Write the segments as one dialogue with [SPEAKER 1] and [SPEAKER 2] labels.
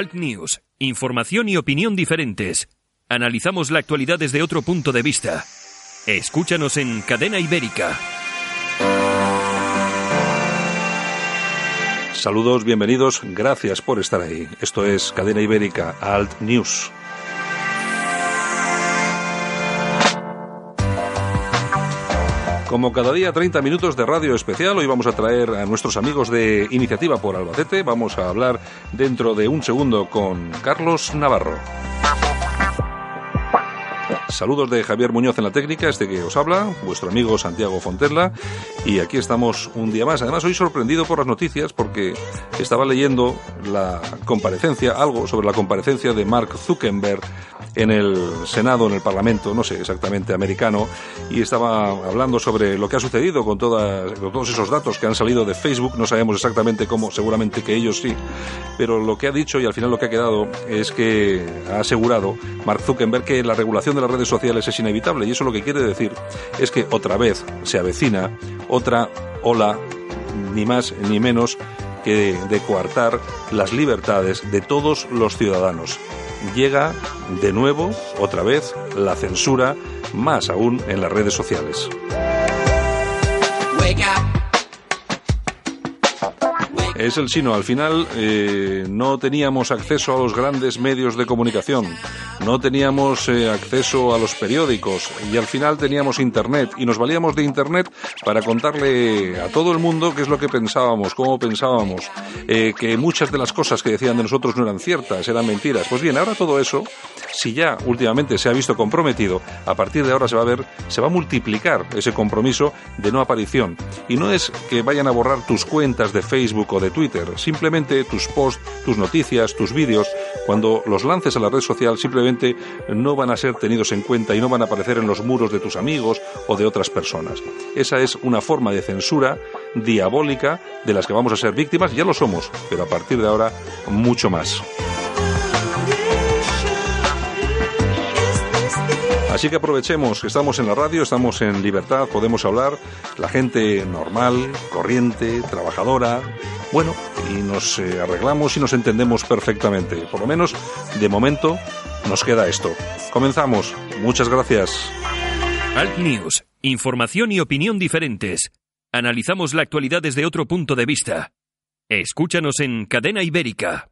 [SPEAKER 1] Alt News, información y opinión diferentes. Analizamos la actualidad desde otro punto de vista. Escúchanos en Cadena Ibérica.
[SPEAKER 2] Saludos, bienvenidos, gracias por estar ahí. Esto es Cadena Ibérica, Alt News. Como cada día 30 minutos de radio especial, hoy vamos a traer a nuestros amigos de Iniciativa por Albacete. Vamos a hablar dentro de un segundo con Carlos Navarro. Saludos de Javier Muñoz en la técnica, este que os habla, vuestro amigo Santiago Fontella, y aquí estamos un día más. Además, hoy sorprendido por las noticias porque estaba leyendo la comparecencia, algo sobre la comparecencia de Mark Zuckerberg en el Senado, en el Parlamento, no sé exactamente americano, y estaba hablando sobre lo que ha sucedido con, todas, todos esos datos que han salido de Facebook. No sabemos exactamente cómo, seguramente que ellos sí, pero lo que ha dicho y al final lo que ha quedado es que ha asegurado Mark Zuckerberg que la regulación de las redes sociales es inevitable y eso lo que quiere decir es que otra vez se avecina otra ola, ni más ni menos que de coartar las libertades de todos los ciudadanos. Llega de nuevo, otra vez, la censura, más aún en las redes sociales. Es el sino. Al final eh, no teníamos acceso a los grandes medios de comunicación, no teníamos eh, acceso a los periódicos y al final teníamos Internet y nos valíamos de Internet para contarle a todo el mundo qué es lo que pensábamos, cómo pensábamos, eh, que muchas de las cosas que decían de nosotros no eran ciertas, eran mentiras. Pues bien, ahora todo eso, si ya últimamente se ha visto comprometido, a partir de ahora se va a ver, se va a multiplicar ese compromiso de no aparición. Y no es que vayan a borrar tus cuentas de Facebook o de Twitter, simplemente tus posts, tus noticias, tus vídeos, cuando los lances a la red social simplemente no van a ser tenidos en cuenta y no van a aparecer en los muros de tus amigos o de otras personas. Esa es una forma de censura diabólica de las que vamos a ser víctimas, ya lo somos, pero a partir de ahora mucho más. Así que aprovechemos que estamos en la radio, estamos en libertad, podemos hablar, la gente normal, corriente, trabajadora, bueno, y nos eh, arreglamos y nos entendemos perfectamente. Por lo menos, de momento, nos queda esto. Comenzamos. Muchas gracias.
[SPEAKER 1] Alt News, información y opinión diferentes. Analizamos la actualidad desde otro punto de vista. Escúchanos en Cadena Ibérica.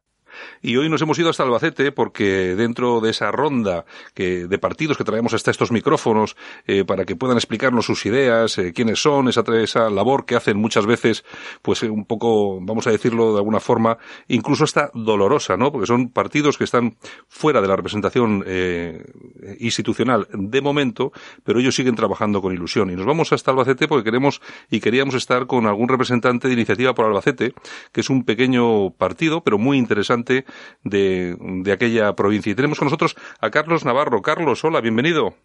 [SPEAKER 2] Y hoy nos hemos ido hasta Albacete porque dentro de esa ronda que, de partidos que traemos hasta estos micrófonos eh, para que puedan explicarnos sus ideas, eh, quiénes son, esa, esa labor que hacen muchas veces, pues eh, un poco, vamos a decirlo de alguna forma, incluso hasta dolorosa, ¿no? Porque son partidos que están fuera de la representación institucional de momento, pero ellos siguen trabajando con ilusión. Y nos vamos hasta Albacete porque queremos y queríamos estar con algún representante de Iniciativa por Albacete, que es un pequeño partido, pero muy interesante de, de aquella provincia. Y tenemos con nosotros a Carlos Navarro. Carlos, hola, bienvenido.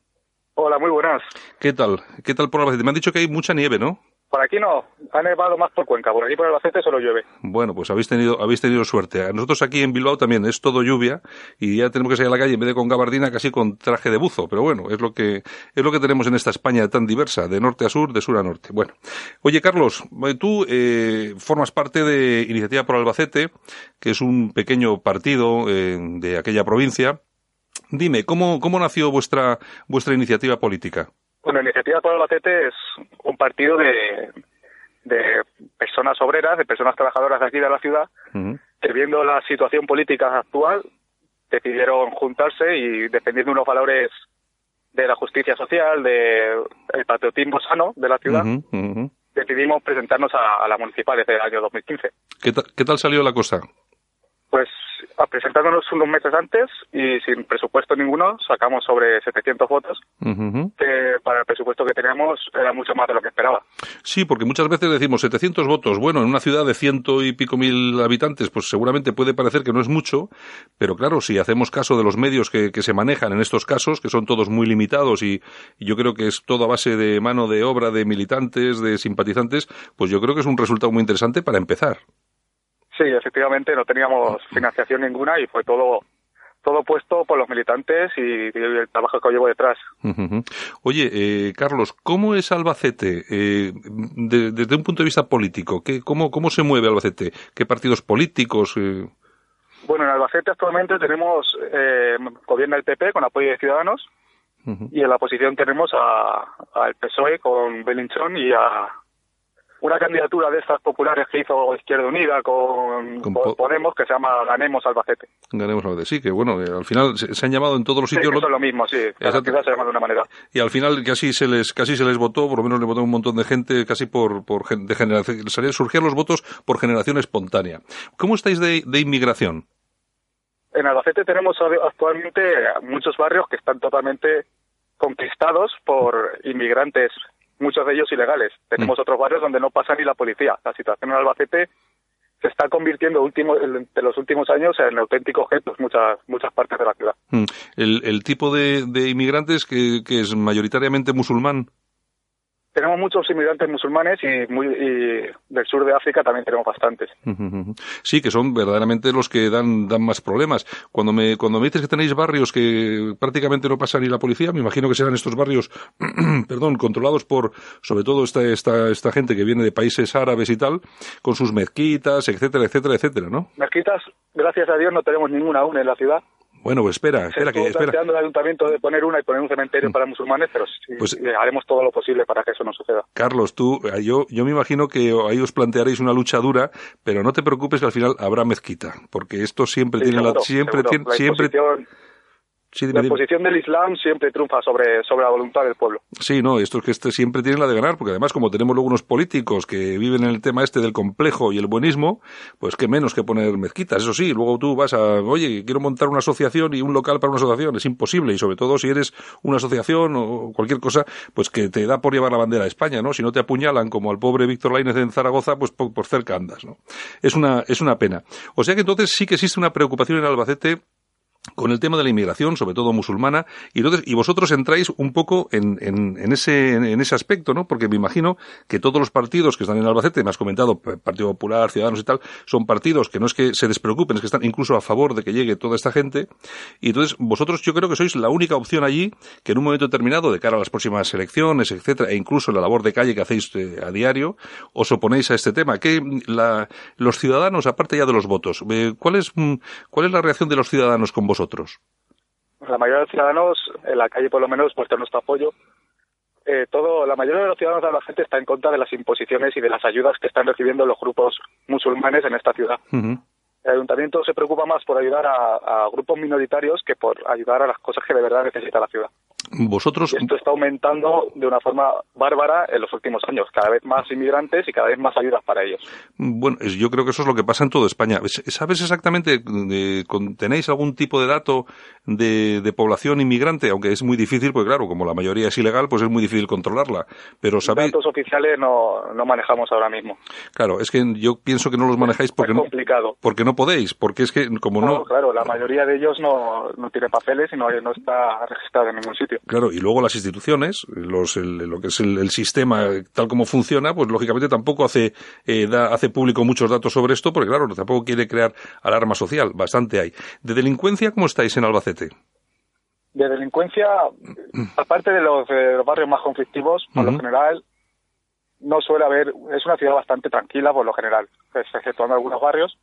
[SPEAKER 3] Hola, muy buenas.
[SPEAKER 2] ¿Qué tal? ¿Qué tal por Albacete? Me han dicho que hay mucha nieve, ¿no?
[SPEAKER 3] Por aquí no, ha nevado más por Cuenca, por aquí por Albacete solo llueve.
[SPEAKER 2] Bueno, pues habéis tenido, habéis tenido suerte. Nosotros aquí en Bilbao también es todo lluvia y ya tenemos que salir a la calle en vez de con gabardina casi con traje de buzo, pero bueno, es lo que, es lo que tenemos en esta España tan diversa, de norte a sur, de sur a norte. Bueno, oye Carlos, tú eh, formas parte de Iniciativa por Albacete, que es un pequeño partido eh, de aquella provincia. Dime, ¿cómo, cómo nació vuestra, vuestra iniciativa política?
[SPEAKER 3] Bueno, Iniciativa por Albacete es un partido de, de personas obreras, de personas trabajadoras de aquí de la ciudad, que viendo la situación política actual decidieron juntarse y defendiendo unos valores de la justicia social, de el patriotismo sano de la ciudad, decidimos presentarnos a, la municipal desde el año 2015.
[SPEAKER 2] ¿Qué, ¿Qué tal salió la cosa?
[SPEAKER 3] Pues presentándonos unos meses antes y sin presupuesto ninguno sacamos sobre 700 votos, que para el presupuesto que teníamos era mucho más de lo que esperaba.
[SPEAKER 2] Sí, porque muchas veces decimos 700 votos, bueno, en una ciudad de ciento y pico mil habitantes, pues seguramente puede parecer que no es mucho, pero claro, si hacemos caso de los medios que, se manejan en estos casos, que son todos muy limitados y, y yo creo que es todo a base de mano de obra de militantes, de simpatizantes, pues yo creo que es un resultado muy interesante para empezar.
[SPEAKER 3] Sí, efectivamente, no teníamos financiación ninguna y fue todo todo puesto por los militantes y, el trabajo que llevo detrás.
[SPEAKER 2] Oye, eh, Carlos, ¿cómo es Albacete eh, desde un punto de vista político? ¿Qué, cómo, ¿Cómo se mueve Albacete? ¿Qué partidos políticos? Eh?
[SPEAKER 3] Bueno, en Albacete actualmente tenemos, eh, gobierna el PP con apoyo de Ciudadanos y en la oposición tenemos al PSOE con Belinchón y a, una candidatura de estas populares que hizo Izquierda Unida con, Podemos que se llama Ganemos Albacete.
[SPEAKER 2] Ganemos Albacete, sí, que bueno, al final se, han llamado en todos los sitios.
[SPEAKER 3] Sí, eso es lo mismo, sí. Cada ciudad se llama de una manera.
[SPEAKER 2] Y al final casi se les casi se les votó, por lo menos le votó un montón de gente, casi por, por de generación, surgían los votos por generación espontánea. ¿Cómo estáis de, de inmigración?
[SPEAKER 3] En Albacete tenemos actualmente muchos barrios que están totalmente conquistados por inmigrantes muchos de ellos ilegales. Tenemos mm. otros barrios donde no pasa ni la policía. La situación en Albacete se está convirtiendo último, en los últimos años en auténticos objetos muchas muchas partes de la ciudad.
[SPEAKER 2] Mm. El, tipo de, inmigrantes que, que es mayoritariamente musulmán
[SPEAKER 3] tenemos muchos inmigrantes musulmanes y, muy, del sur de África también tenemos bastantes.
[SPEAKER 2] Sí, que son verdaderamente los que dan, dan más problemas. Cuando me, cuando me dices que tenéis barrios que prácticamente no pasa ni la policía, me imagino que serán estos barrios, perdón, controlados por, sobre todo esta, esta, esta gente que viene de países árabes y tal, con sus mezquitas, etcétera, etcétera, etcétera, ¿no?
[SPEAKER 3] Mezquitas, gracias a Dios, no tenemos ninguna aún en la ciudad.
[SPEAKER 2] Bueno, pues espera, espera que espera.
[SPEAKER 3] planteando el ayuntamiento de poner una y poner un cementerio mm. para musulmanes, pero sí, pues, haremos todo lo posible para que eso no suceda.
[SPEAKER 2] Carlos, tú, eh, yo, yo me imagino que ahí os plantearéis una lucha dura, pero no te preocupes que al final habrá mezquita, porque esto siempre tiene la, siempre tiene, siempre
[SPEAKER 3] la posición del Islam siempre triunfa sobre, sobre la voluntad del pueblo.
[SPEAKER 2] Sí, no, esto es que este siempre tiene la de ganar, porque además como tenemos luego unos políticos que viven en el tema este del complejo y el buenismo, pues qué menos que poner mezquitas. Eso sí, luego tú vas a, oye, quiero montar una asociación y un local para una asociación, es imposible, y sobre todo si eres una asociación o cualquier cosa, pues que te da por llevar la bandera de España, ¿no? Si no te apuñalan como al pobre Víctor Lainez en Zaragoza, pues por, por cerca andas, ¿no? Es una, es una pena. O sea que entonces sí que existe una preocupación en Albacete con el tema de la inmigración, sobre todo musulmana, y, entonces, y vosotros entráis un poco en, en, ese, en, ese aspecto, ¿no? Porque me imagino que todos los partidos que están en Albacete, me has comentado, Partido Popular, Ciudadanos y tal, son partidos que no es que se despreocupen, es que están incluso a favor de que llegue toda esta gente, y entonces vosotros yo creo que sois la única opción allí que en un momento determinado, de cara a las próximas elecciones, etcétera, e incluso la labor de calle que hacéis eh, a diario, os oponéis a este tema. Que la, los ciudadanos, aparte ya de los votos, eh, ¿cuál es, mm, cuál es la reacción de los ciudadanos con vosotros? Vosotros?
[SPEAKER 3] La mayoría de los ciudadanos, en la calle por lo menos, muestran nuestro apoyo. Eh, todo, la mayoría de los ciudadanos de la gente está en contra de las imposiciones y de las ayudas que están recibiendo los grupos musulmanes en esta ciudad. El ayuntamiento se preocupa más por ayudar a, grupos minoritarios que por ayudar a las cosas que de verdad necesita la ciudad.
[SPEAKER 2] Vosotros.
[SPEAKER 3] esto está aumentando de una forma bárbara en los últimos años. Cada vez más inmigrantes y cada vez más ayudas para ellos.
[SPEAKER 2] Bueno, yo creo que eso es lo que pasa en toda España. ¿Sabes exactamente, tenéis algún tipo de dato de, población inmigrante? Aunque es muy difícil, porque claro, como la mayoría es ilegal, pues es muy difícil controlarla. Pero sabéis.
[SPEAKER 3] Datos oficiales no, no manejamos ahora mismo.
[SPEAKER 2] Claro, es que yo pienso que no los manejáis porque
[SPEAKER 3] es complicado.
[SPEAKER 2] porque no podéis, porque es que como no.
[SPEAKER 3] Claro, la mayoría de ellos no, no tiene papeles y no, no está registrado en ningún sitio.
[SPEAKER 2] Claro, y luego las instituciones, los, lo que es el, sistema tal como funciona, pues lógicamente tampoco hace, eh, hace público muchos datos sobre esto, porque claro, tampoco quiere crear alarma social, bastante hay. ¿De delincuencia cómo estáis en Albacete?
[SPEAKER 3] De delincuencia, aparte de los, barrios más conflictivos, por lo general, no suele haber, es una ciudad bastante tranquila por lo general, exceptuando algunos barrios,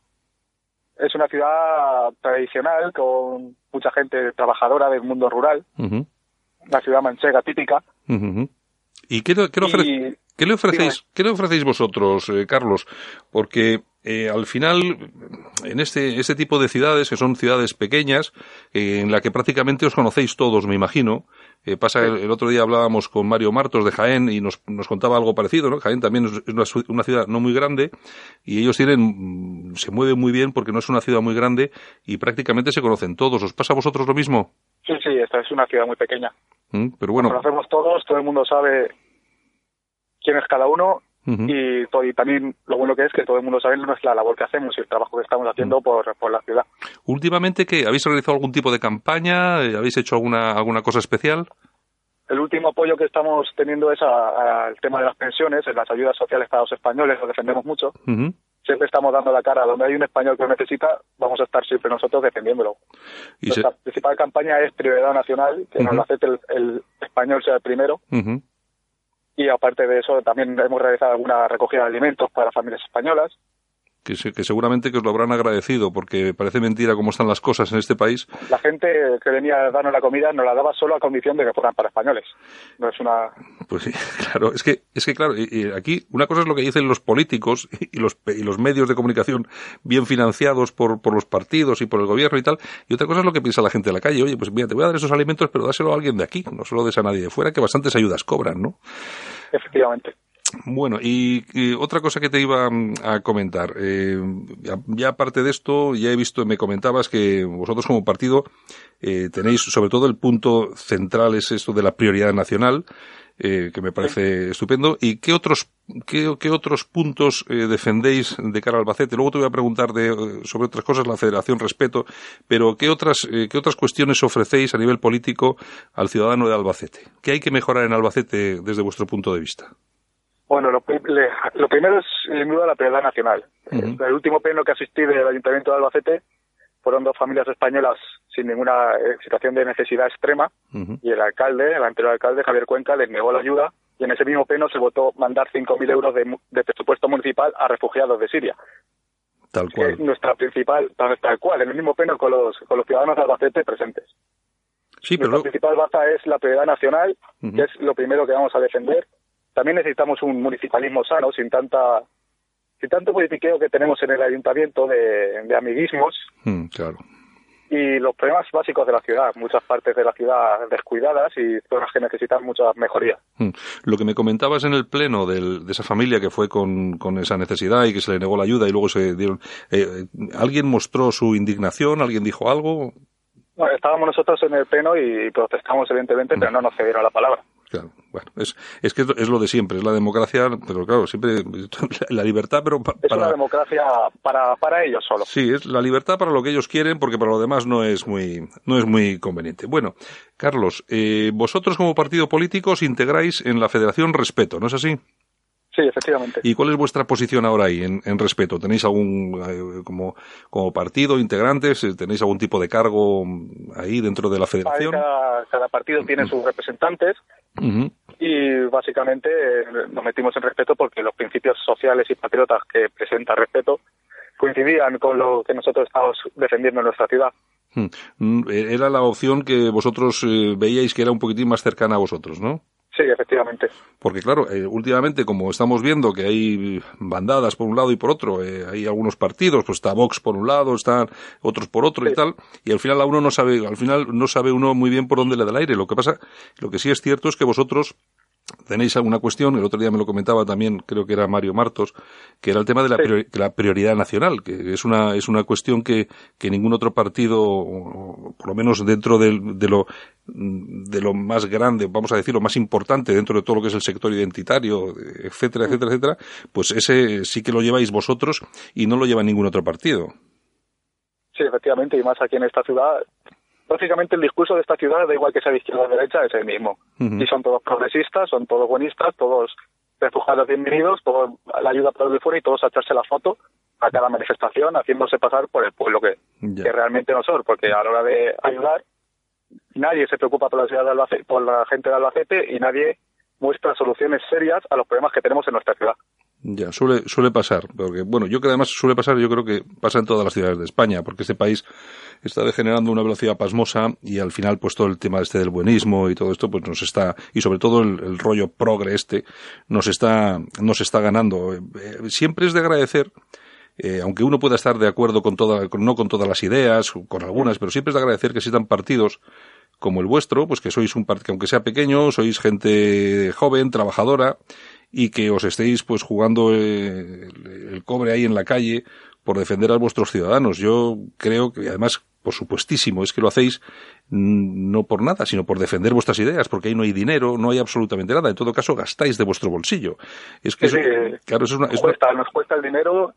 [SPEAKER 3] es una ciudad tradicional con mucha gente trabajadora del mundo rural, una ciudad manchega típica.
[SPEAKER 2] ¿Y qué, le ofrecéis, qué le ofrecéis vosotros, eh, Carlos? Porque eh, al final, en este, este tipo de ciudades, que son ciudades pequeñas, eh, en la que prácticamente os conocéis todos, me imagino, eh, pasa, el, otro día hablábamos con Mario Martos de Jaén y nos, nos contaba algo parecido, ¿no? Jaén también es una, una, ciudad no muy grande y ellos tienen, se mueven muy bien porque no es una ciudad muy grande y prácticamente se conocen todos. ¿Os pasa a vosotros lo mismo?
[SPEAKER 3] Sí, sí, esta es una ciudad muy pequeña.
[SPEAKER 2] Mm, pero bueno.
[SPEAKER 3] Nos conocemos todos, todo el mundo sabe quién es cada uno y, y, también lo bueno que es que todo el mundo sabe la labor que hacemos y el trabajo que estamos haciendo por, por, la ciudad.
[SPEAKER 2] Últimamente, ¿qué? ¿Habéis realizado algún tipo de campaña? ¿Habéis hecho alguna, alguna cosa especial?
[SPEAKER 3] El último apoyo que estamos teniendo es al tema de las pensiones, en las ayudas sociales para los españoles, lo defendemos mucho. Siempre estamos dando la cara. Donde hay un español que lo necesita, vamos a estar siempre nosotros defendiéndolo. ¿Y Nuestra principal campaña es Prioridad Nacional, que nos acepte el, el, español sea el primero y aparte de eso también hemos realizado alguna recogida de alimentos para familias españolas
[SPEAKER 2] que, seguramente que os lo habrán agradecido, porque parece mentira cómo están las cosas en este país.
[SPEAKER 3] La gente que venía a darnos la comida nos la daba solo a condición de que fueran para españoles. No es una...
[SPEAKER 2] Pues sí, claro, es que, es que claro, y, aquí una cosa es lo que dicen los políticos y los, y los medios de comunicación bien financiados por, por los partidos y por el gobierno y tal, y otra cosa es lo que piensa la gente de la calle. Oye, pues mira, te voy a dar esos alimentos, pero dáselo a alguien de aquí, no solo des a nadie de fuera, que bastantes ayudas cobran, ¿no?
[SPEAKER 3] Efectivamente.
[SPEAKER 2] Bueno, y, otra cosa que te iba mm, a comentar, eh, ya, aparte de esto, ya he visto, me comentabas que vosotros como partido eh, tenéis sobre todo el punto central es esto de la prioridad nacional, eh, que me parece estupendo. ¿Y qué otros, qué, otros puntos defendéis de cara al Albacete? Luego te voy a preguntar de, sobre otras cosas, la Federación Respeto, pero ¿qué otras, qué otras cuestiones ofrecéis a nivel político al ciudadano de Albacete? ¿Qué hay que mejorar en Albacete desde vuestro punto de vista?
[SPEAKER 3] Bueno, lo, primero es sin duda la prioridad nacional. El último pleno que asistí del Ayuntamiento de Albacete fueron dos familias españolas sin ninguna eh, situación de necesidad extrema y el alcalde, el anterior alcalde, Javier Cuenca, les negó la ayuda y en ese mismo pleno se votó mandar 5.000 euros de, presupuesto municipal a refugiados de Siria.
[SPEAKER 2] Tal cual.
[SPEAKER 3] nuestra principal, tal, cual, en el mismo pleno con los, con los ciudadanos de Albacete presentes.
[SPEAKER 2] Sí, pero
[SPEAKER 3] nuestra principal baza es la prioridad nacional, que es lo primero que vamos a defender también necesitamos un municipalismo sano, sin tanta sin tanto politiqueo que tenemos en el ayuntamiento de, amiguismos.
[SPEAKER 2] Mm, claro.
[SPEAKER 3] Y los problemas básicos de la ciudad, muchas partes de la ciudad descuidadas y zonas que necesitan mucha mejoría.
[SPEAKER 2] Mm. Lo que me comentabas en el pleno de esa familia que fue con, con, esa necesidad y que se le negó la ayuda y luego se dieron. Eh, ¿Alguien mostró su indignación? ¿Alguien dijo algo?
[SPEAKER 3] Bueno, estábamos nosotros en el pleno y protestamos evidentemente, pero no nos cedieron la palabra.
[SPEAKER 2] Claro, bueno, es, es que es lo de siempre, es la democracia, pero claro, siempre la libertad, pero
[SPEAKER 3] para... Es una democracia para, para ellos solo.
[SPEAKER 2] Sí, es la libertad para lo que ellos quieren, porque para lo demás no es muy, no es muy conveniente. Bueno, Carlos, eh, vosotros como partido político os integráis en la Federación Respeto, ¿no es así?
[SPEAKER 3] Sí, efectivamente.
[SPEAKER 2] ¿Y cuál es vuestra posición ahora ahí en, en respeto? ¿Tenéis algún, eh, como, como partido, integrantes, eh, tenéis algún tipo de cargo ahí dentro de la federación?
[SPEAKER 3] Cada, partido tiene sus representantes y básicamente eh, nos metimos en respeto porque los principios sociales y patriotas que presenta respeto coincidían con lo que nosotros estamos defendiendo en nuestra ciudad.
[SPEAKER 2] Mm, era la opción que vosotros veíais que era un poquitín más cercana a vosotros, ¿no?
[SPEAKER 3] Sí, efectivamente.
[SPEAKER 2] Porque claro, eh, últimamente como estamos viendo que hay bandadas por un lado y por otro, eh, hay algunos partidos, pues está Vox por un lado, están otros por otro y tal, y al final a uno no sabe, al final no sabe uno muy bien por dónde le da el aire. Lo que pasa, lo que sí es cierto es que vosotros tenéis alguna cuestión, el otro día me lo comentaba también, creo que era Mario Martos, que era el tema de la, prioridad nacional, que es una, es una cuestión que, que ningún otro partido, por lo menos dentro de, de, lo, de lo más grande, vamos a decir, lo más importante dentro de todo lo que es el sector identitario, etcétera, etcétera, etcétera, pues ese sí que lo lleváis vosotros y no lo lleva ningún otro partido.
[SPEAKER 3] Sí, efectivamente, y más aquí en esta ciudad básicamente el discurso de esta ciudad, da igual que sea de izquierda o de derecha, es el mismo. Y son todos progresistas, son todos buenistas, todos refugiados bienvenidos, todos la ayuda para el de fuera y todos a echarse la foto a cada manifestación, haciéndose pasar por el pueblo que, que realmente no son, porque a la hora de ayudar nadie se preocupa por la ciudad de Albacete, por la gente de Albacete y nadie muestra soluciones serias a los problemas que tenemos en nuestra ciudad.
[SPEAKER 2] Ya, suele, suele pasar, porque bueno, yo que además suele pasar, yo creo que pasa en todas las ciudades de España, porque este país está degenerando una velocidad pasmosa y al final pues todo el tema este del buenismo y todo esto pues nos está, y sobre todo el, rollo progre este, nos está, nos está ganando. Eh, siempre es de agradecer eh, aunque uno pueda estar de acuerdo con toda, no con todas las ideas, con algunas, pero siempre es de agradecer que existan partidos como el vuestro, pues que sois un partido, aunque sea pequeño, sois gente joven, trabajadora, y que os estéis pues jugando eh, el, cobre ahí en la calle por defender a vuestros ciudadanos. Yo creo que además, por supuestísimo, es que lo hacéis no por nada, sino por defender vuestras ideas, porque ahí no hay dinero, no hay absolutamente nada. En todo caso, gastáis de vuestro bolsillo. Es que claro, eso es una,
[SPEAKER 3] nos, cuesta, nos cuesta el dinero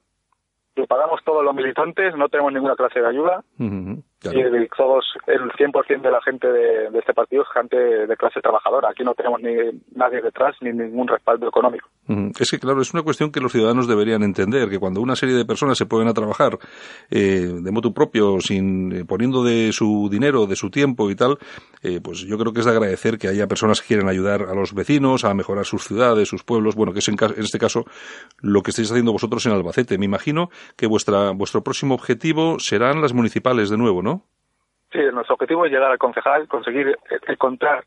[SPEAKER 3] lo pagamos todos los militantes, no tenemos ninguna clase de ayuda. Y todos, el 100% de la gente de, este partido es gente de clase trabajadora. Aquí no tenemos ni nadie detrás ni ningún respaldo económico.
[SPEAKER 2] Es que, claro, es una cuestión que los ciudadanos deberían entender, que cuando una serie de personas se pueden a trabajar eh, de modo propio, sin eh, poniendo de su dinero, de su tiempo y tal, eh, pues yo creo que es de agradecer que haya personas que quieren ayudar a los vecinos, a mejorar sus ciudades, sus pueblos, bueno, que es en, en este caso lo que estáis haciendo vosotros en Albacete. Me imagino que vuestra, vuestro próximo objetivo serán las municipales de nuevo, ¿no?
[SPEAKER 3] Sí, nuestro objetivo es llegar al concejal, conseguir encontrar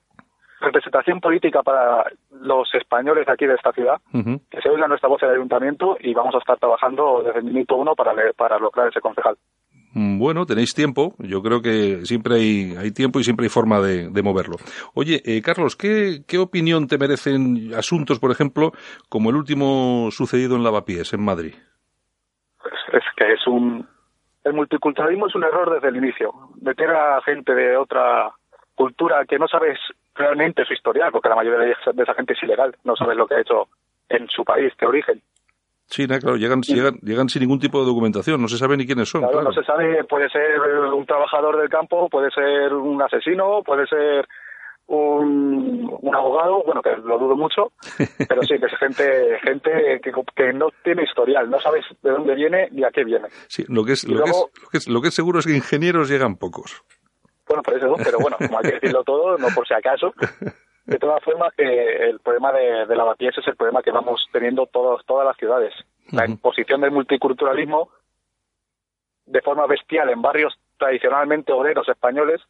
[SPEAKER 3] representación política para los españoles de aquí de esta ciudad, que se oiga nuestra voz en el ayuntamiento y vamos a estar trabajando desde el minuto uno para, para lograr ese concejal.
[SPEAKER 2] Mm, bueno, tenéis tiempo. Yo creo que siempre hay, hay tiempo y siempre hay forma de, moverlo. Oye, eh, Carlos, ¿qué, ¿qué, opinión te merecen asuntos, por ejemplo, como el último sucedido en Lavapiés, en Madrid?
[SPEAKER 3] Pues es que es un, el multiculturalismo es un error desde el inicio. Meter a gente de otra cultura que no sabes realmente su historial, porque la mayoría de esa, gente es ilegal, no sabes lo que ha hecho en su país de origen.
[SPEAKER 2] Sí, claro, llegan, llegan, llegan sin ningún tipo de documentación, no se sabe ni quiénes son.
[SPEAKER 3] Claro, no se sabe, puede ser un trabajador del campo, puede ser un asesino, puede ser un, un, abogado, bueno, que lo dudo mucho, pero sí, que es gente, gente que, que, no tiene historial, no sabes de dónde viene ni a qué viene.
[SPEAKER 2] Sí, lo que es, lo, que es, lo, que es, seguro es que ingenieros llegan pocos.
[SPEAKER 3] Bueno, por eso, pero bueno, como hay que decirlo todo, no por si acaso. De todas formas, eh, el problema de, de la es el problema que vamos teniendo todos, todas las ciudades. La imposición del multiculturalismo de forma bestial en barrios tradicionalmente obreros españoles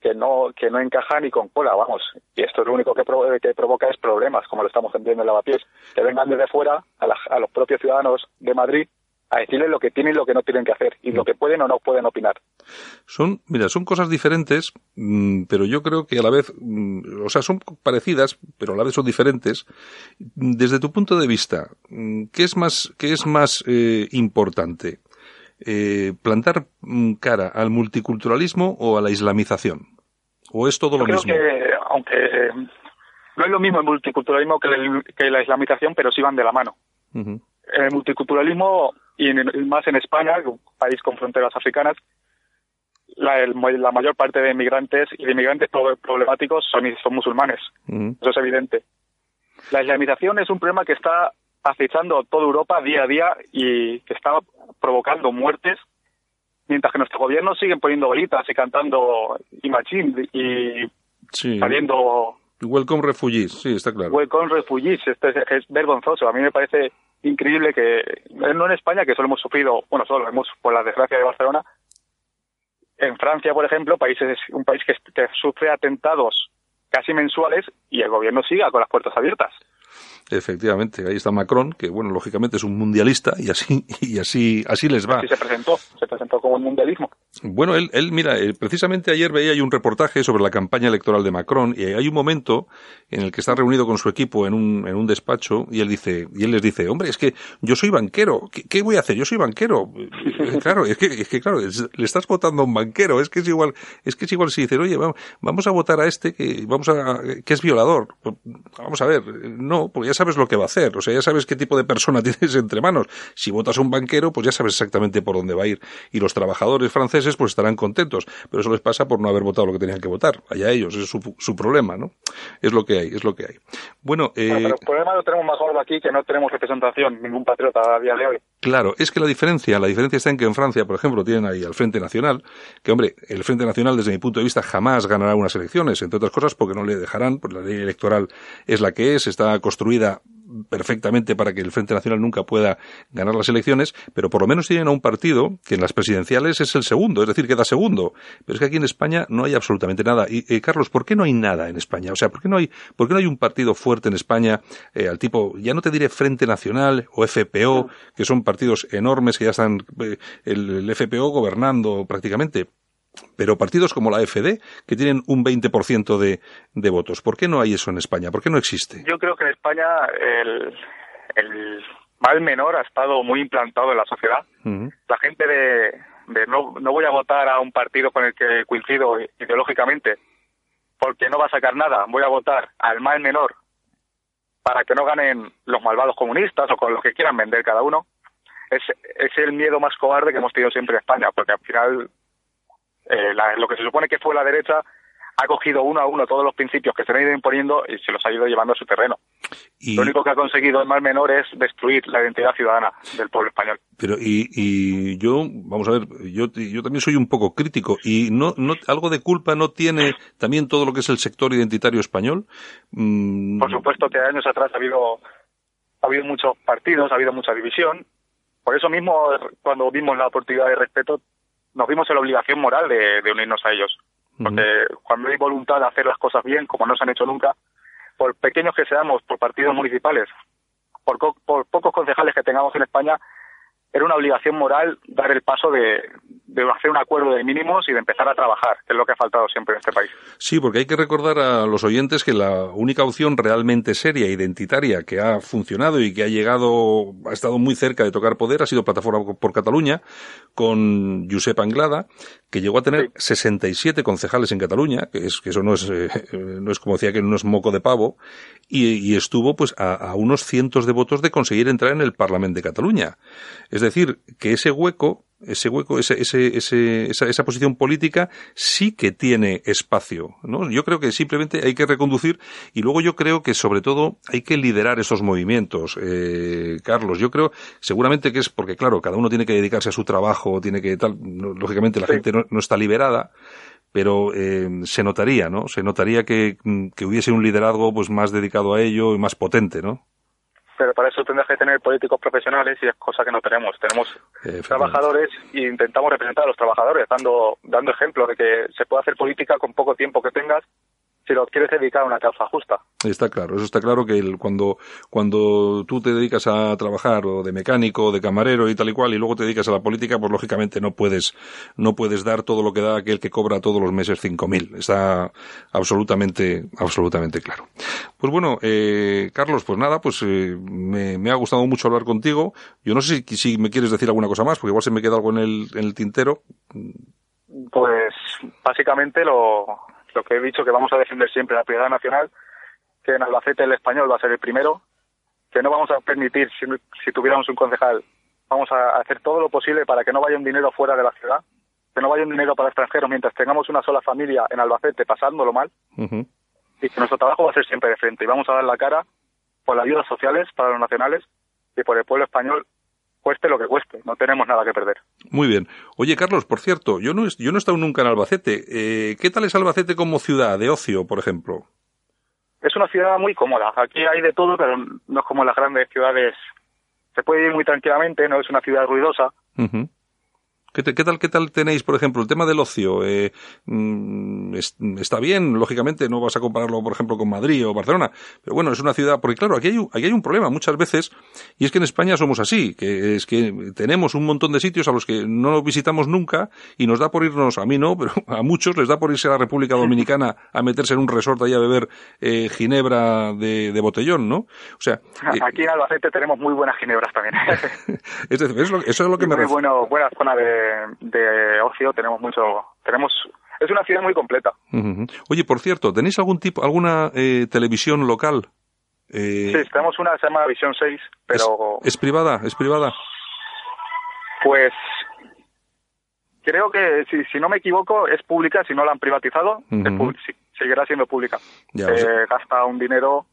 [SPEAKER 3] que no que no encaja ni con cola, vamos. Y esto lo único que, que provoca es problemas, como lo estamos entendiendo en Lavapiés, que vengan desde fuera a, a, los propios ciudadanos de Madrid a decirles lo que tienen y lo que no tienen que hacer y lo que pueden o no pueden opinar.
[SPEAKER 2] Son, mira, son cosas diferentes, mm, pero yo creo que a la vez, mm, o sea, son parecidas, pero a la vez son diferentes. Desde tu punto de vista, mm, ¿qué es más, qué es más eh, importante? Eh, plantar cara al multiculturalismo o a la islamización? ¿O es todo lo mismo?
[SPEAKER 3] Que, aunque eh, no es lo mismo el multiculturalismo que, la islamización, pero sí van de la mano. El multiculturalismo, y más en España, un país con fronteras africanas, la, la, mayor parte de inmigrantes y de inmigrantes problemáticos son, son musulmanes. Eso es evidente. La islamización es un problema que está acechando toda Europa día a día y que está provocando muertes, mientras que nuestros gobiernos siguen poniendo bolitas y cantando Imagine y saliendo...
[SPEAKER 2] Welcome refugees, sí, está claro.
[SPEAKER 3] Welcome refugees, esto es, vergonzoso. A mí me parece increíble que, no en España, que solo hemos sufrido, bueno, solo hemos, por la desgracia de Barcelona, en Francia, por ejemplo, países, un país que sufre atentados casi mensuales y el gobierno siga con las puertas abiertas.
[SPEAKER 2] Efectivamente, ahí está Macron, que bueno, lógicamente es un mundialista y así y así así les va.
[SPEAKER 3] Así se presentó, se presentó como un mundialismo.
[SPEAKER 2] Bueno, él, él mira, eh, precisamente ayer veía hay un reportaje sobre la campaña electoral de Macron y hay un momento en el que está reunido con su equipo en un, en un despacho y él dice y él les dice, hombre, es que yo soy banquero, ¿qué, voy a hacer? Yo soy banquero. claro, es que, es que claro, le estás votando a un banquero, es que es igual, es que es igual si dices, oye, vamos, vamos a votar a este que vamos a que es violador. Pues, vamos a ver, no, porque ya sabes lo que va a hacer, o sea, ya sabes qué tipo de persona tienes entre manos. Si votas a un banquero, pues ya sabes exactamente por dónde va a ir. Y los trabajadores franceses pues estarán contentos, pero eso les pasa por no haber votado lo que tenían que votar. Allá ellos, es su, su problema, ¿no? Es lo que hay, es lo que hay. Bueno,
[SPEAKER 3] eh... tenemos más aquí, que no tenemos representación, ningún patriota a día de hoy.
[SPEAKER 2] Claro, es que la diferencia, la diferencia está en que en Francia, por ejemplo, tienen ahí al Frente Nacional, que hombre, el Frente Nacional desde mi punto de vista jamás ganará unas elecciones, entre otras cosas porque no le dejarán, porque la ley electoral es la que es, está construida perfectamente para que el Frente Nacional nunca pueda ganar las elecciones, pero por lo menos tienen a un partido que en las presidenciales es el segundo, es decir, queda segundo. Pero es que aquí en España no hay absolutamente nada. Y eh, Carlos, ¿por qué no hay nada en España? O sea, ¿por qué no hay, por qué no hay un partido fuerte en España eh, al tipo, ya no te diré Frente Nacional o FPO, que son partidos enormes que ya están eh, el, el FPO gobernando prácticamente? Pero partidos como la FD, que tienen un 20% de, de votos, ¿por qué no hay eso en España? ¿Por qué no existe?
[SPEAKER 3] Yo creo que en España el, el mal menor ha estado muy implantado en la sociedad. La gente de, de no, no voy a votar a un partido con el que coincido ideológicamente porque no va a sacar nada, voy a votar al mal menor para que no ganen los malvados comunistas o con los que quieran vender cada uno. Es, es el miedo más cobarde que hemos tenido siempre en España, porque al final eh, lo que se supone que fue la derecha ha cogido uno a uno todos los principios que se han ido imponiendo y se los ha ido llevando a su terreno. Lo único que ha conseguido el mal menor es destruir la identidad ciudadana del pueblo español.
[SPEAKER 2] Pero y, y yo, vamos a ver, yo, yo también soy un poco crítico y no, no algo de culpa no tiene también todo lo que es el sector identitario español.
[SPEAKER 3] Mm. Por supuesto que años atrás ha habido ha habido muchos partidos, ha habido mucha división. Por eso mismo, cuando vimos la oportunidad de respeto, nos vimos en la obligación moral de unirnos a ellos. Porque cuando hay voluntad de hacer las cosas bien, como no se han hecho nunca, por pequeños que seamos, por partidos municipales, por, por pocos concejales que tengamos en España, era una obligación moral dar el paso de, hacer un acuerdo de mínimos y de empezar a trabajar, que es lo que ha faltado siempre en este país.
[SPEAKER 2] Sí, porque hay que recordar a los oyentes que la única opción realmente seria, identitaria, que ha funcionado y que ha llegado, ha estado muy cerca de tocar poder, ha sido Plataforma por Cataluña, con Josep Anglada, que llegó a tener 67 concejales en Cataluña, que, es, que eso no es, eh, no es como decía que no es moco de pavo, y, estuvo pues a, a, unos cientos de votos de conseguir entrar en el Parlamento de Cataluña. Es decir, que ese hueco, ese hueco, ese, ese, esa, esa, posición política sí que tiene espacio, ¿no? Yo creo que simplemente hay que reconducir y luego yo creo que sobre todo hay que liderar esos movimientos, eh, Carlos. Yo creo, seguramente que es porque claro, cada uno tiene que dedicarse a su trabajo, tiene que tal, lógicamente la gente no, está liberada, pero eh, se notaría, ¿no? Se notaría que, que hubiese un liderazgo pues más dedicado a ello y más potente, ¿no?
[SPEAKER 3] Pero para eso tendrás que tener políticos profesionales y es cosa que no tenemos. Tenemos trabajadores e intentamos representar a los trabajadores dando, dando ejemplo de que se puede hacer política con poco tiempo que tengas si lo quieres dedicar a una causa justa.
[SPEAKER 2] Está claro, eso está claro que el, cuando, cuando tú te dedicas a trabajar o de mecánico o de camarero y tal y cual y luego te dedicas a la política, pues lógicamente no puedes, no puedes dar todo lo que da aquel que cobra todos los meses 5.000. Está absolutamente, absolutamente claro. Pues bueno, eh, Carlos, pues nada, pues eh, me, me, ha gustado mucho hablar contigo. Yo no sé si, si me quieres decir alguna cosa más, porque igual se me queda algo en el, en el tintero.
[SPEAKER 3] Pues básicamente lo, lo que he dicho que vamos a defender siempre la prioridad nacional, que en Albacete el español va a ser el primero, que no vamos a permitir, si, tuviéramos un concejal, vamos a hacer todo lo posible para que no vaya un dinero fuera de la ciudad, que no vaya un dinero para extranjeros mientras tengamos una sola familia en Albacete pasándolo mal, y que nuestro trabajo va a ser siempre de frente, y vamos a dar la cara por las ayudas sociales para los nacionales y por el pueblo español cueste lo que cueste, no tenemos nada que perder.
[SPEAKER 2] Muy bien. Oye, Carlos, por cierto, yo no, yo no he estado nunca en Albacete. Eh, ¿Qué tal es Albacete como ciudad de ocio, por ejemplo?
[SPEAKER 3] Es una ciudad muy cómoda. Aquí hay de todo, pero no es como las grandes ciudades. Se puede ir muy tranquilamente, no es una ciudad ruidosa.
[SPEAKER 2] ¿Qué, tal, ¿Qué tal tenéis, por ejemplo, el tema del ocio? Eh, mm, está bien, lógicamente, no vas a compararlo, por ejemplo, con Madrid o Barcelona, pero bueno, es una ciudad, porque claro, aquí hay, aquí hay un problema muchas veces, y es que en España somos así, que es que tenemos un montón de sitios a los que no visitamos nunca y nos da por irnos, a mí no, pero a muchos les da por irse a la República Dominicana a meterse en un resort ahí a beber eh, ginebra de, botellón, ¿no? O sea...
[SPEAKER 3] Eh, aquí en Albacete tenemos muy buenas ginebras también.
[SPEAKER 2] es decir, eso es lo que me
[SPEAKER 3] refiero. Bueno, buena zona de de, ocio tenemos mucho, tenemos es una ciudad muy completa.
[SPEAKER 2] Oye, por cierto, ¿tenéis algún tipo, alguna eh, televisión local?
[SPEAKER 3] Eh, sí, tenemos una que se llama Visión 6, pero...
[SPEAKER 2] ¿Es, privada? ¿Es privada?
[SPEAKER 3] Pues creo que, si, si no me equivoco, es pública, si no la han privatizado, seguirá siendo pública. gasta un dinero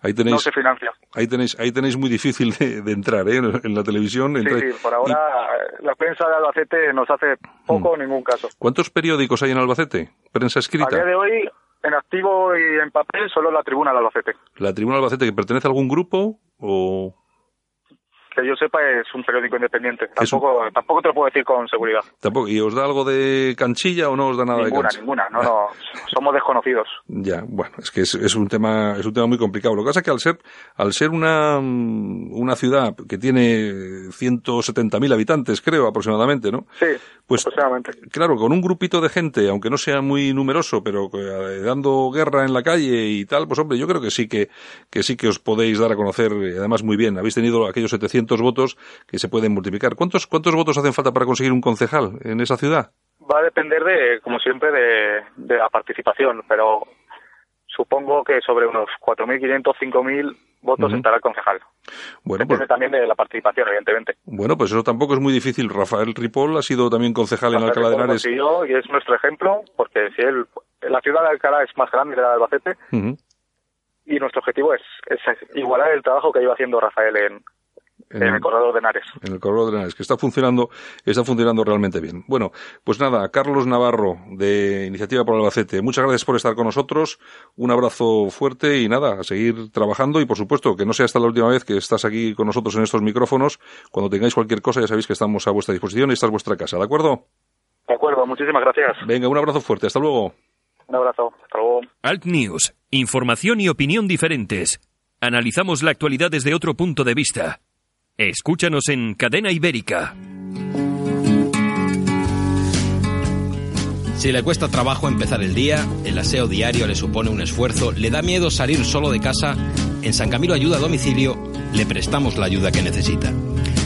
[SPEAKER 2] ahí tenéis,
[SPEAKER 3] no se financia.
[SPEAKER 2] Ahí tenéis, ahí tenéis muy difícil de, entrar ¿eh? en, la televisión.
[SPEAKER 3] Sí, sí, por ahora la prensa de Albacete nos hace poco o ningún caso.
[SPEAKER 2] ¿Cuántos periódicos hay en Albacete? ¿Prensa escrita?
[SPEAKER 3] A día de hoy, en activo y en papel, solo la Tribuna de Albacete.
[SPEAKER 2] ¿La Tribuna de Albacete que pertenece a algún grupo o...?
[SPEAKER 3] Que yo sepa es un periódico independiente. Tampoco, tampoco te lo puedo decir con seguridad.
[SPEAKER 2] ¿Tampoco? ¿Y os da algo de canchilla o no os da nada
[SPEAKER 3] de
[SPEAKER 2] canchilla?
[SPEAKER 3] Ninguna, no, no. Somos desconocidos.
[SPEAKER 2] Ya, bueno, es que es, es, un tema, es un tema muy complicado. Lo que pasa es que al ser, al ser una, una ciudad que tiene 170.000 habitantes, creo, aproximadamente, ¿no?
[SPEAKER 3] Sí. Pues,
[SPEAKER 2] claro, con un grupito de gente, aunque no sea muy numeroso, pero eh, dando guerra en la calle y tal, pues hombre, yo creo que sí que, que sí que os podéis dar a conocer, eh, además muy bien. Habéis tenido aquellos 700 votos que se pueden multiplicar. ¿Cuántos, cuántos votos hacen falta para conseguir un concejal en esa ciudad?
[SPEAKER 3] Va a depender de, como siempre, de, de la participación, pero supongo que sobre unos 4.500, 5.000 votos estará el concejal. Bueno, pues, también de la participación, evidentemente.
[SPEAKER 2] Bueno, pues eso tampoco es muy difícil. Rafael Ripoll ha sido también concejal en Alcalá de Henares.
[SPEAKER 3] y es nuestro ejemplo, porque si él, la ciudad de Alcalá es más grande que la de Albacete, y nuestro objetivo es, es igualar el trabajo que iba haciendo Rafael en, en, el, corredor de Henares.
[SPEAKER 2] En el corredor de Henares, que está funcionando, está funcionando realmente bien. Bueno, pues nada, Carlos Navarro, de Iniciativa por Albacete, muchas gracias por estar con nosotros, un abrazo fuerte y nada, a seguir trabajando y por supuesto que no sea esta la última vez que estás aquí con nosotros en estos micrófonos. Cuando tengáis cualquier cosa ya sabéis que estamos a vuestra disposición y esta es vuestra casa, ¿de acuerdo?
[SPEAKER 3] De acuerdo, muchísimas gracias.
[SPEAKER 2] Venga, un abrazo fuerte, hasta luego.
[SPEAKER 3] Un abrazo, hasta luego.
[SPEAKER 1] Alt News, información y opinión diferentes. Analizamos la actualidad desde otro punto de vista. Escúchanos en Cadena Ibérica.
[SPEAKER 4] Si le cuesta trabajo empezar el día, el aseo diario le supone un esfuerzo, le da miedo salir solo de casa, en San Camilo Ayuda a Domicilio le prestamos la ayuda que necesita.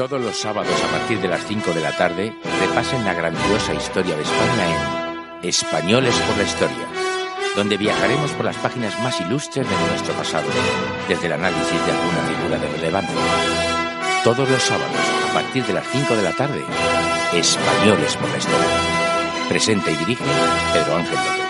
[SPEAKER 5] Todos los sábados a partir de las 5 de la tarde repasen la grandiosa historia de España en Españoles por la Historia, donde viajaremos por las páginas más ilustres de nuestro pasado, desde el análisis de alguna figura de relevancia. Todos los sábados a partir de las 5 de la tarde, Españoles por la Historia. Presenta y dirige Pedro Ángel López.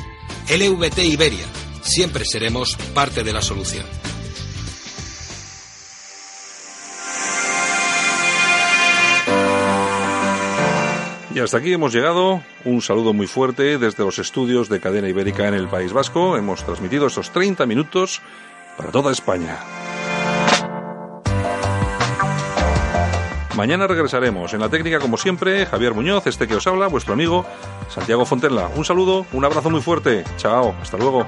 [SPEAKER 4] LVT Iberia. Siempre seremos parte de la solución.
[SPEAKER 2] Y hasta aquí hemos llegado. Un saludo muy fuerte desde los estudios de Cadena Ibérica en el País Vasco. Hemos transmitido estos 30 minutos para toda España. Mañana regresaremos. En la técnica, como siempre, Javier Muñoz, este que os habla, vuestro amigo Santiago Fontenla. Un saludo, un abrazo muy fuerte. Chao, hasta luego.